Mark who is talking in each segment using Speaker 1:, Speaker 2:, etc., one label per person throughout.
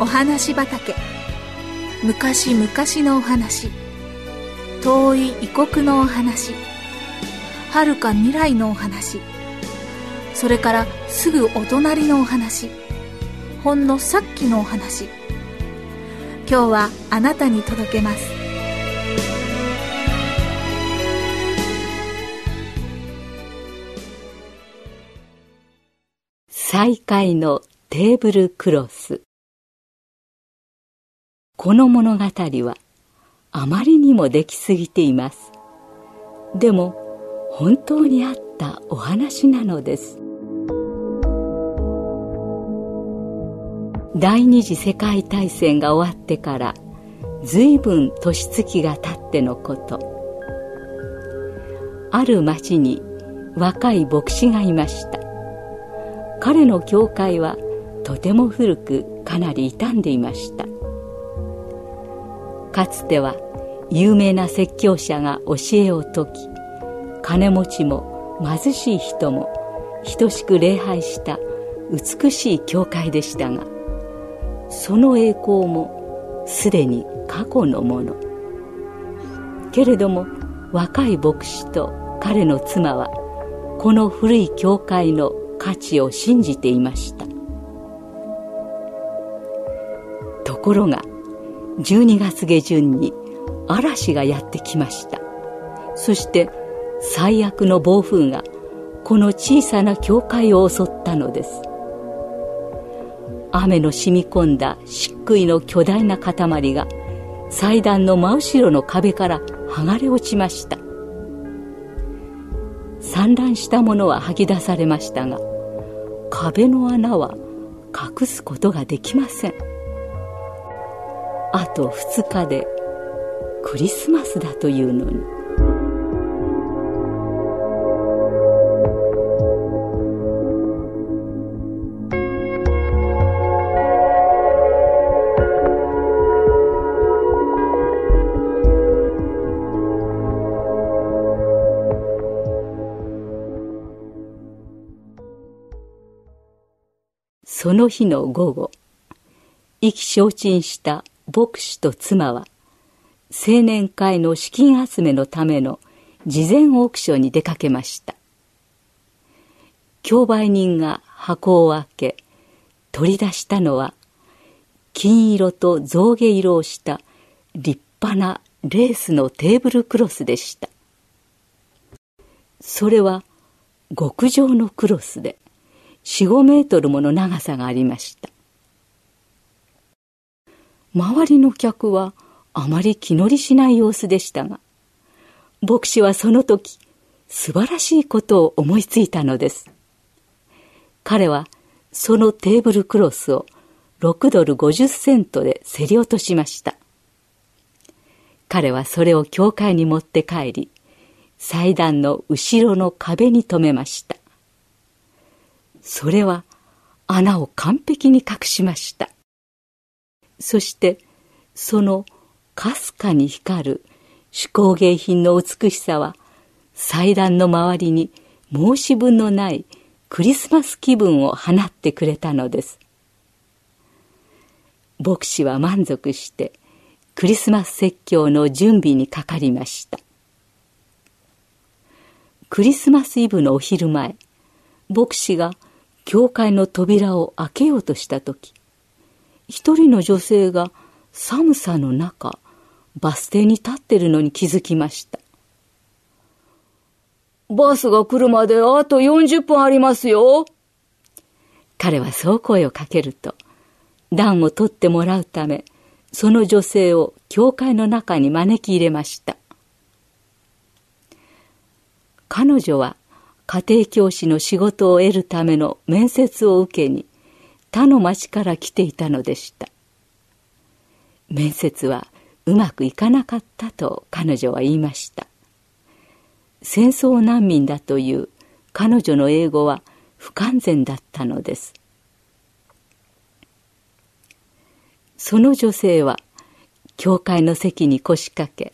Speaker 1: お話畑。昔々のお話。遠い異国のお話。遥か未来のお話。それからすぐお隣のお話。ほんのさっきのお話。今日はあなたに届けます。
Speaker 2: 再会のテーブルクロス。この物語はあまりにもできすぎています。でも本当にあったお話なのです。第二次世界大戦が終わってから随分年月が経ってのこと。ある町に若い牧師がいました。彼の教会はとても古くかなり傷んでいました。かつては有名な説教者が教えを説き金持ちも貧しい人も等しく礼拝した美しい教会でしたがその栄光もすでに過去のもの。けれども若い牧師と彼の妻はこの古い教会の価値を信じていました。ところが12月下旬に嵐がやってきました。そして最悪の暴風がこの小さな教会を襲ったのです。雨の染み込んだ漆喰の巨大な塊が祭壇の真後ろの壁から剥がれ落ちました。散乱したものは吐き出されましたが壁の穴は隠すことができません。あと2日でクリスマスだというのに。その日の午後意気消沈した牧師と妻は青年会の資金集めのための事前オークションに出かけました。競売人が箱を開け取り出したのは金色と象牙色をした立派なレースのテーブルクロスでした。それは極上のクロスで45メートルもの長さがありました。周りの客はあまり気乗りしない様子でしたが牧師はその時素晴らしいことを思いついたのです。彼はそのテーブルクロスを6ドル50セントで競り落としました。彼はそれを教会に持って帰り祭壇の後ろの壁に留めました。それは穴を完璧に隠しました。そしてそのかすかに光る手工芸品の美しさは祭壇の周りに申し分のないクリスマス気分を放ってくれたのです。牧師は満足してクリスマス説教の準備にかかりました。クリスマスイブのお昼前牧師が教会の扉を開けようとした時一人の女性が寒さの中バス停に立ってるのに気づきました。バスが来るまであと40分ありますよ。彼はそう声をかけると暖を取ってもらうためその女性を教会の中に招き入れました。彼女は家庭教師の仕事を得るための面接を受けに他の町から来ていたのでした。面接はうまくいかなかったと彼女は言いました。戦争難民だという彼女の英語は不完全だったのです。その女性は教会の席に腰掛け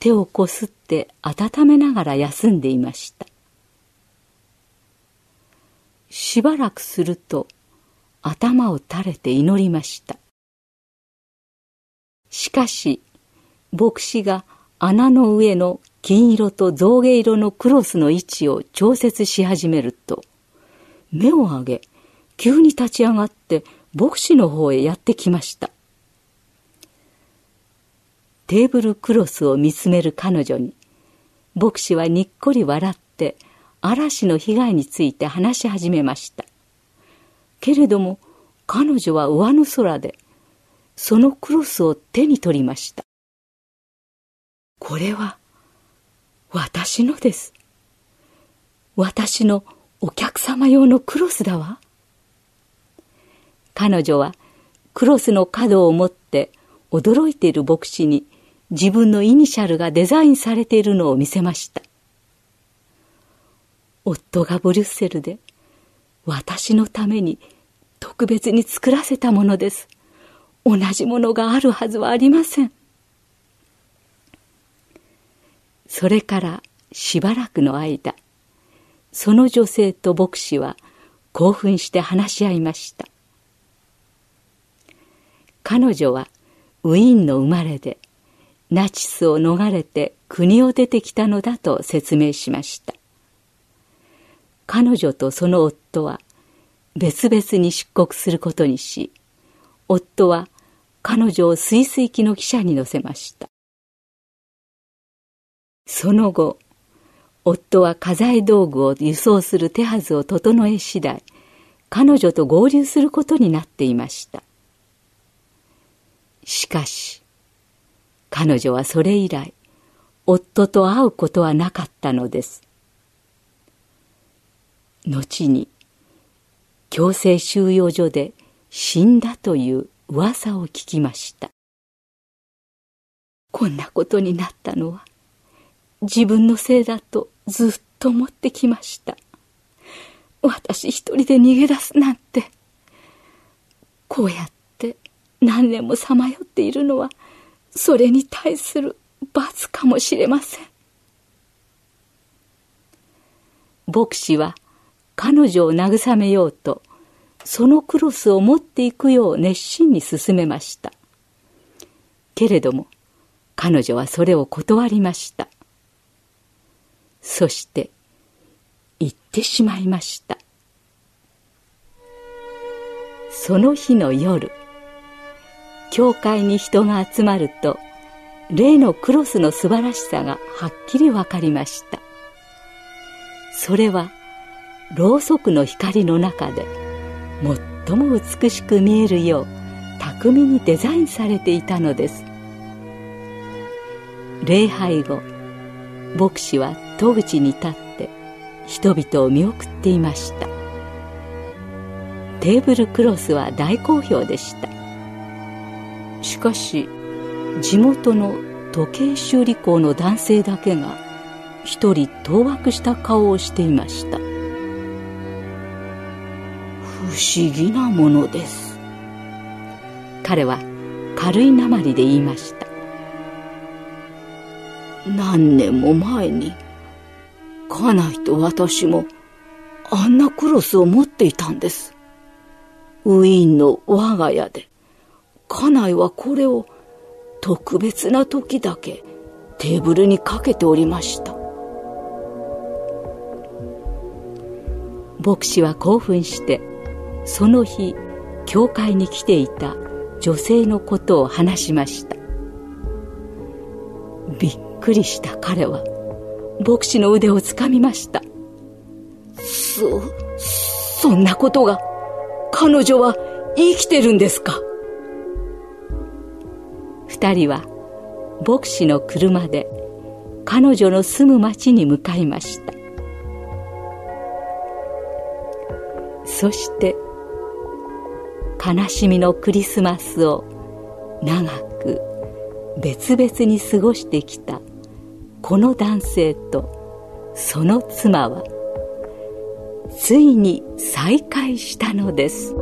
Speaker 2: 手をこすって温めながら休んでいました。しばらくすると頭を垂れて祈りました。しかし牧師が穴の上の金色と象牙色のクロスの位置を調節し始めると目を上げ急に立ち上がって牧師の方へやってきました。テーブルクロスを見つめる彼女に牧師はにっこり笑って嵐の被害について話し始めました。けれども彼女は上の空でそのクロスを手に取りましたこれは私のです。私のお客様用のクロスだわ。彼女はクロスの角を持って驚いている牧師に自分のイニシャルがデザインされているのを見せました。夫がブリュッセルで私のために特別に作らせたものです。同じものがあるはずはありません。それからしばらくの間、その女性と牧師は興奮して話し合いました。彼女はウィーンの生まれで、ナチスを逃れて国を出てきたのだと説明しました。彼女とその夫は別々に出国することにし、夫は彼女をスイス行きの汽車に乗せました。その後、夫は家財道具を輸送する手はずを整え次第、彼女と合流することになっていました。しかし、彼女はそれ以来、夫と会うことはなかったのです。後に、強制収容所で死んだという噂を聞きました。こんなことになったのは、自分のせいだとずっと思ってきました。私一人で逃げ出すなんて。こうやって何年もさまよっているのは、それに対する罰かもしれません。牧師は彼女を慰めようと、そのクロスを持っていくよう熱心に進めました。けれども、彼女はそれを断りました。そして行ってしまいましたその日の夜教会に人が集まると例のクロスの素晴らしさがはっきりわかりましたそれはろうそくの光の中で最も美しく見えるよう巧みにデザインされていたのです。礼拝後牧師は戸口に立って人々を見送っていました。テーブルクロスは大好評でした。しかし地元の時計修理工の男性だけが一人当惑した顔をしていました。思議なものです彼は軽い鉛で言いました何年も前に、家内と私も、あんなクロスを持っていたんです。ウィーンの我が家で、家内はこれを特別な時だけテーブルにかけておりました。牧師は興奮して、その日、教会に来ていた女性のことを話しました。びっくりした彼は牧師の腕をつかみました。そそんなことが彼女は生きてるんですか？二人は牧師の車で彼女の住む町に向かいました。そして悲しみのクリスマスを長く別々に過ごしてきたこの男性とその妻はついに再会したのです。